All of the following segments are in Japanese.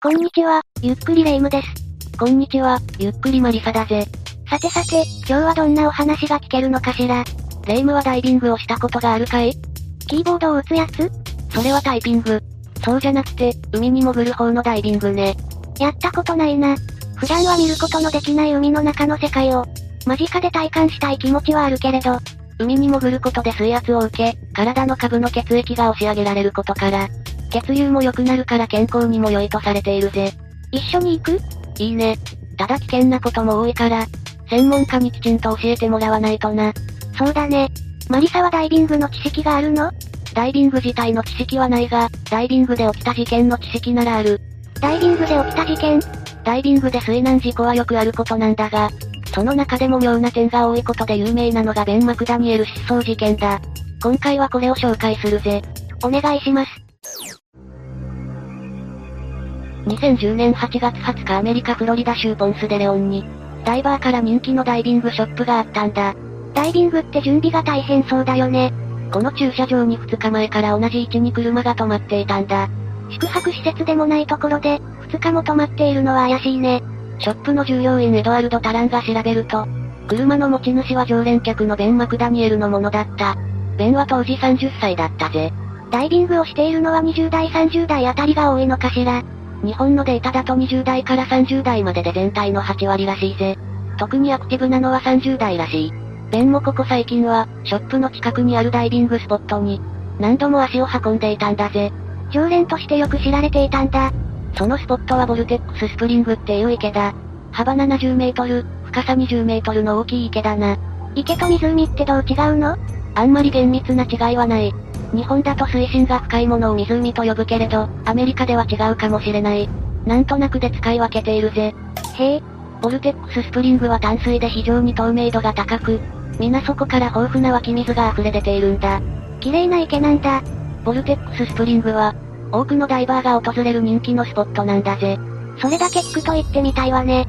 こんにちは、ゆっくりレ夢ムです。こんにちは、ゆっくりマリサだぜ。さてさて、今日はどんなお話が聞けるのかしら。レ夢ムはダイビングをしたことがあるかい？キーボードを打つやつ？それはタイピング。そうじゃなくて、海に潜る方のダイビングね。やったことないな。普段は見ることのできない海の中の世界を、間近で体感したい気持ちはあるけれど、海に潜ることで水圧を受け、体の下部の血液が押し上げられることから、血流も良くなるから健康にも良いとされているぜ。一緒に行く？いいね。ただ危険なことも多いから、専門家にきちんと教えてもらわないとな。そうだね。マリサはダイビングの知識があるの？ダイビング自体の知識はないが、ダイビングで起きた事件の知識ならある。ダイビングで起きた事件？ダイビングで水難事故はよくあることなんだが、その中でも妙な点が多いことで有名なのがベン・マクダニエル失踪事件だ。今回はこれを紹介するぜ。お願いします。2010年8月20日アメリカフロリダ州ポンスデレオンに、ダイバーから人気のダイビングショップがあったんだ。ダイビングって準備が大変そうだよね。この駐車場に2日前から同じ位置に車が止まっていたんだ。宿泊施設でもないところで、2日も止まっているのは怪しいね。ショップの従業員エドワルド・タランが調べると、車の持ち主は常連客のベン・マクダニエルのものだった。ベンは当時30歳だったぜ。ダイビングをしているのは20代30代あたりが多いのかしら。日本のデータだと20代から30代までで全体の8割らしいぜ。特にアクティブなのは30代らしい。ベンもここ最近は、ショップの近くにあるダイビングスポットに、何度も足を運んでいたんだぜ。常連としてよく知られていたんだ。そのスポットはボルテックススプリングっていう池だ。幅70メートル、深さ20メートルの大きい池だな。池と湖ってどう違うの？あんまり厳密な違いはない。日本だと水深が深いものを湖と呼ぶけれど、アメリカでは違うかもしれない。なんとなくで使い分けているぜ。へえ。ボルテックススプリングは淡水で非常に透明度が高く、皆底から豊富な湧き水が溢れ出ているんだ。綺麗な池なんだ。ボルテックススプリングは、多くのダイバーが訪れる人気のスポットなんだぜ。それだけ聞くと言ってみたいわね。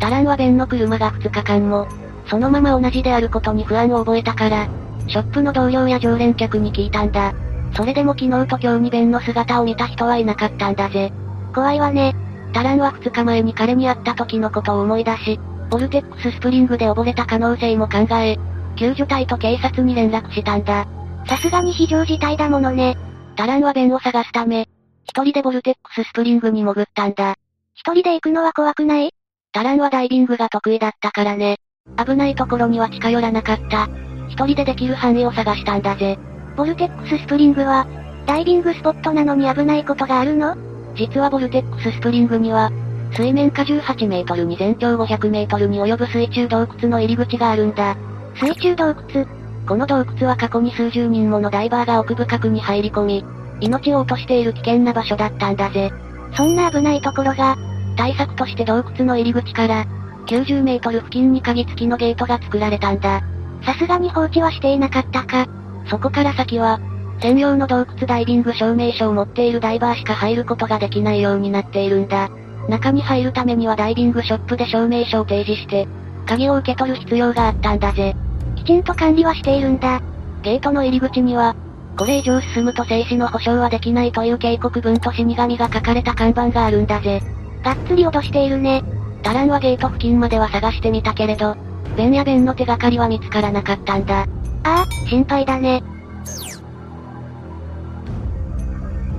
タランはベンの車が2日間も、そのまま同じであることに不安を覚えたから、ショップの同僚や常連客に聞いたんだ。それでも昨日と今日にベンの姿を見た人はいなかったんだぜ。怖いわね。タランは2日前に彼に会った時のことを思い出し、ボルテックススプリングで溺れた可能性も考え、救助隊と警察に連絡したんだ。さすがに非常事態だものね。タランはベンを探すため、一人でボルテックススプリングに潜ったんだ。一人で行くのは怖くない？タランはダイビングが得意だったからね。危ないところには近寄らなかった。一人でできる範囲を探したんだぜ。ボルテックススプリングは、ダイビングスポットなのに危ないことがあるの？実はボルテックススプリングには、水面下18メートルに全長500メートルに及ぶ水中洞窟の入り口があるんだ。水中洞窟？この洞窟は過去に数十人ものダイバーが奥深くに入り込み、命を落としている危険な場所だったんだぜ。そんな危ないところが、対策として洞窟の入り口から、90メートル付近に鍵付きのゲートが作られたんだ。さすがに放置はしていなかったか。そこから先は、専用の洞窟ダイビング証明書を持っているダイバーしか入ることができないようになっているんだ。中に入るためにはダイビングショップで証明書を提示して、鍵を受け取る必要があったんだぜ。きちんと管理はしているんだ。ゲートの入り口には、これ以上進むと静止の保証はできないという警告文と死神が書かれた看板があるんだぜ。がっつり脅しているね。タランはゲート付近までは探してみたけれど、ベンやベンの手がかりは見つからなかったんだ。ああ、心配だね。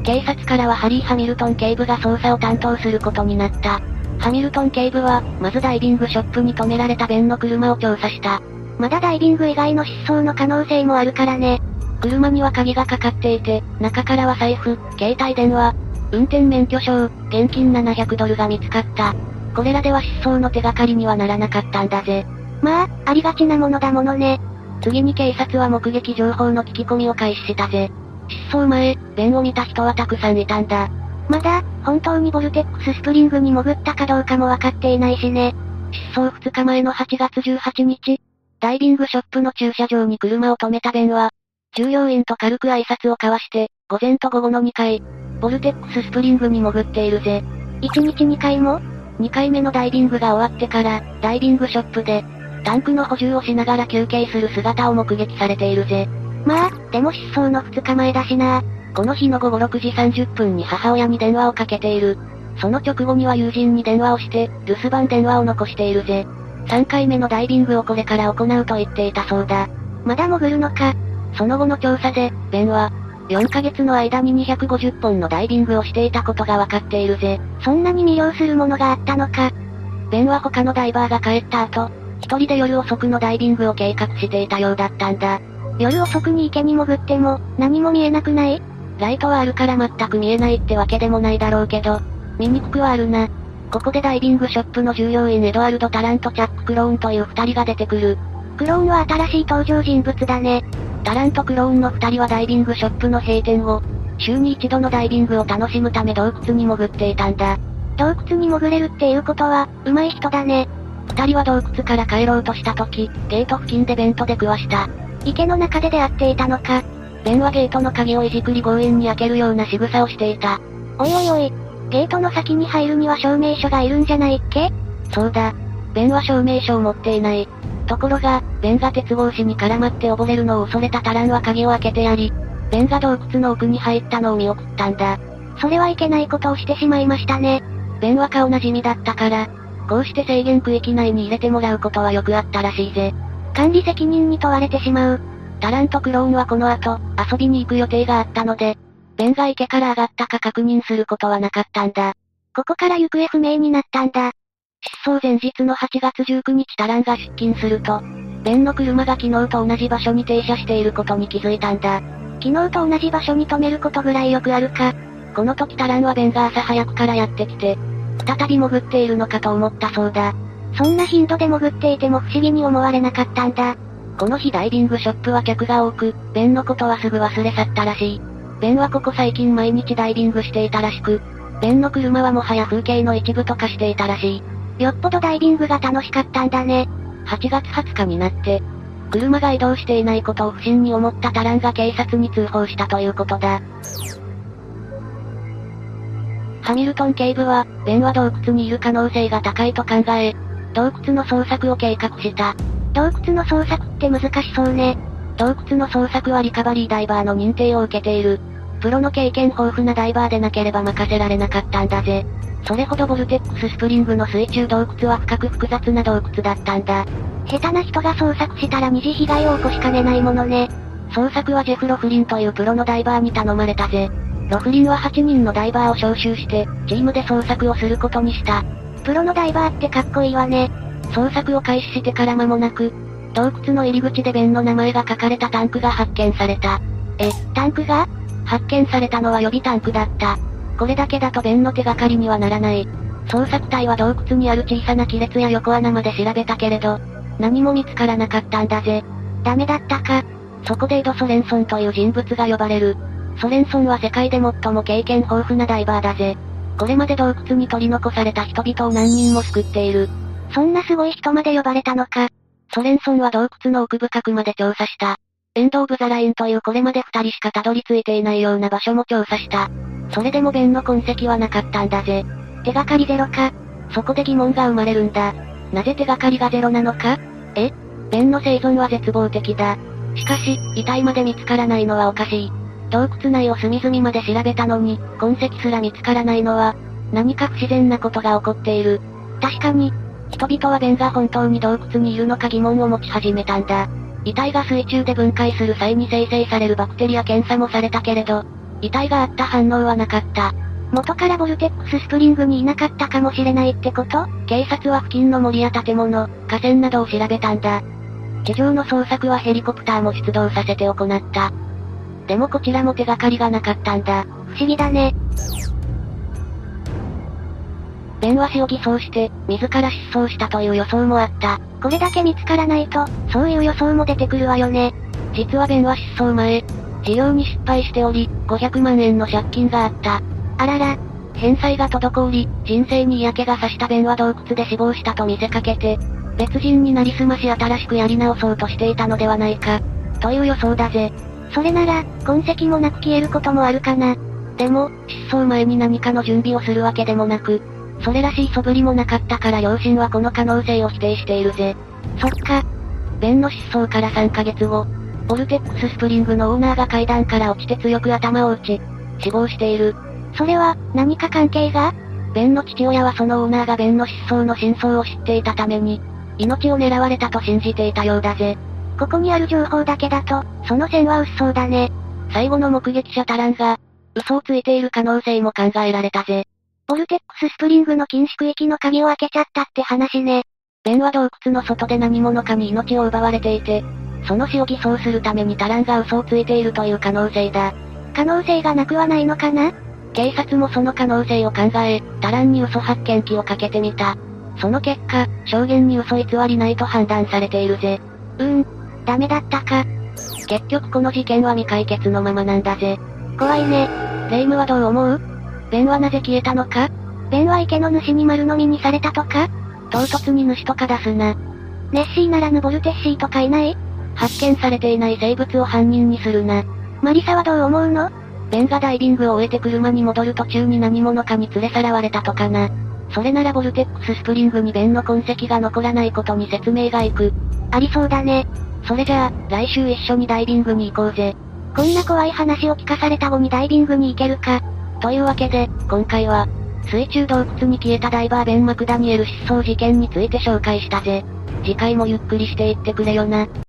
警察からはハリー・ハミルトン警部が捜査を担当することになった。ハミルトン警部は、まずダイビングショップに止められたベンの車を調査した。まだダイビング以外の失踪の可能性もあるからね。車には鍵がかかっていて、中からは財布、携帯電話、運転免許証、現金700ドルが見つかった。これらでは失踪の手がかりにはならなかったんだぜ。まあ、ありがちなものだものね。次に警察は目撃情報の聞き込みを開始したぜ。失踪前、ベンを見た人はたくさんいたんだ。まだ、本当にボルテックススプリングに潜ったかどうかもわかっていないしね。失踪2日前の8月18日、ダイビングショップの駐車場に車を止めたベンは、従業員と軽く挨拶を交わして、午前と午後の2回、ボルテックススプリングに潜っているぜ。1日2回も ?2 回目のダイビングが終わってから、ダイビングショップで、タンクの補充をしながら休憩する姿を目撃されているぜ。まあ、でも失踪の2日前だしな。この日の午後6時30分に母親に電話をかけている。その直後には友人に電話をして、留守番電話を残しているぜ。3回目のダイビングをこれから行うと言っていたそうだ。まだ潜るのか。その後の調査で、ベンは、4ヶ月の間に250本のダイビングをしていたことがわかっているぜ。そんなに魅了するものがあったのか。ベンは他のダイバーが帰った後、一人で夜遅くのダイビングを計画していたようだったんだ。夜遅くに池に潜っても、何も見えなくない？ライトはあるから全く見えないってわけでもないだろうけど、見にくくはあるな。ここでダイビングショップの従業員エドワルド・タランとチャック・クローンという二人が出てくる。クローンは新しい登場人物だね。タランとクローンの二人はダイビングショップの閉店後、週に一度のダイビングを楽しむため洞窟に潜っていたんだ。洞窟に潜れるっていうことは、上手い人だね。二人は洞窟から帰ろうとした時、ゲート付近でベントで食わした。池の中で出会っていたのか。ベンはゲートの鍵をいじくり強引に開けるような仕草をしていた。おいおいおい、ゲートの先に入るには証明書がいるんじゃないっけ？そうだ。ベンは証明書を持っていない。ところが、ベンが鉄格子に絡まって溺れるのを恐れたタランは鍵を開けてやり、ベンが洞窟の奥に入ったのを見送ったんだ。それはいけないことをしてしまいましたね。ベンは顔なじみだったから、こうして制限区域内に入れてもらうことはよくあったらしいぜ。管理責任に問われてしまう。タランとクローンはこの後、遊びに行く予定があったので、ベンが池から上がったか確認することはなかったんだ。ここから行方不明になったんだ。失踪前日の8月19日タランが出勤すると、ベンの車が昨日と同じ場所に停車していることに気づいたんだ。昨日と同じ場所に止めることぐらいよくあるか。この時タランはベンが朝早くからやってきて、再び潜っているのかと思ったそうだ。そんな頻度で潜っていても不思議に思われなかったんだ。この日ダイビングショップは客が多く、ベンのことはすぐ忘れ去ったらしい。ベンはここ最近毎日ダイビングしていたらしく、ベンの車はもはや風景の一部と化していたらしい。よっぽどダイビングが楽しかったんだね。8月20日になって、車が移動していないことを不審に思ったタランが警察に通報したということだ。ハミルトン警部は、ベンは洞窟にいる可能性が高いと考え、洞窟の捜索を計画した。洞窟の捜索って難しそうね。洞窟の捜索はリカバリーダイバーの認定を受けている。プロの経験豊富なダイバーでなければ任せられなかったんだぜ。それほどボルテックススプリングの水中洞窟は深く複雑な洞窟だったんだ。下手な人が捜索したら二次被害を起こしかねないものね。捜索はジェフ・ロフリンというプロのダイバーに頼まれたぜ。ロフリンは8人のダイバーを招集して、チームで捜索をすることにした。プロのダイバーってかっこいいわね。捜索を開始してから間もなく、洞窟の入り口でベンの名前が書かれたタンクが発見された。え、タンクが？発見されたのは予備タンクだった。これだけだとベンの手がかりにはならない。捜索隊は洞窟にある小さな亀裂や横穴まで調べたけれど、何も見つからなかったんだぜ。ダメだったか。そこでエド・ソレンソンという人物が呼ばれる。ソレンソンは世界で最も経験豊富なダイバーだぜ。これまで洞窟に取り残された人々を何人も救っている。そんなすごい人まで呼ばれたのか。ソレンソンは洞窟の奥深くまで調査した。エンド・オブ・ザ・ラインというこれまで二人しかたどり着いていないような場所も調査した。それでもベンの痕跡はなかったんだぜ。手がかりゼロか。そこで疑問が生まれるんだ。なぜ手がかりがゼロなのか？え？ベンの生存は絶望的だ。しかし、遺体まで見つからないのはおかしい。洞窟内を隅々まで調べたのに、痕跡すら見つからないのは、何か不自然なことが起こっている。確かに、人々はベンが本当に洞窟にいるのか疑問を持ち始めたんだ。遺体が水中で分解する際に生成されるバクテリア検査もされたけれど、遺体があった反応はなかった。元からボルテックススプリングにいなかったかもしれないってこと？警察は付近の森や建物、河川などを調べたんだ。地上の捜索はヘリコプターも出動させて行った。でもこちらも手がかりがなかったんだ。不思議だね。弁話しを偽装して、自ら失踪したという予想もあった。これだけ見つからないと、そういう予想も出てくるわよね。実は弁は失踪前、事業に失敗しており、500万円の借金があった。あらら。返済が滞り、人生に嫌気がさした弁は洞窟で死亡したと見せかけて、別人になりすまし新しくやり直そうとしていたのではないか、という予想だぜ。それなら、痕跡もなく消えることもあるかな。でも、失踪前に何かの準備をするわけでもなく、それらしい素振りもなかったから両親はこの可能性を否定しているぜ。そっか。ベンの失踪から3ヶ月後、ボルテックススプリングのオーナーが階段から落ちて強く頭を打ち、死亡している。それは、何か関係が？ベンの父親はそのオーナーがベンの失踪の真相を知っていたために、命を狙われたと信じていたようだぜ。ここにある情報だけだと、その線は薄そうだね。最後の目撃者タランが、嘘をついている可能性も考えられたぜ。ボルテックススプリングの禁止区域の鍵を開けちゃったって話ね。ベンは洞窟の外で何者かに命を奪われていて、その死を偽装するためにタランが嘘をついているという可能性だ。可能性がなくはないのかな？警察もその可能性を考え、タランに嘘発見器をかけてみた。その結果、証言に嘘偽りないと判断されているぜ。うーん、ダメだったか。結局この事件は未解決のままなんだぜ。怖いね。レイムはどう思う？ベンはなぜ消えたのか？ベンは池の主に丸飲みにされたとか？唐突に主とか出すな。ネッシーならぬボルテッシーとかいない？発見されていない生物を犯人にするな。マリサはどう思うの？ベンがダイビングを終えて車に戻る途中に何者かに連れ去られたとかな。それならボルテックススプリングにベンの痕跡が残らないことに説明がいく。ありそうだね。それじゃあ、来週一緒にダイビングに行こうぜ。こんな怖い話を聞かされた後にダイビングに行けるか。というわけで、今回は、水中洞窟に消えたダイバーベン・マクダニエル失踪事件について紹介したぜ。次回もゆっくりしていってくれよな。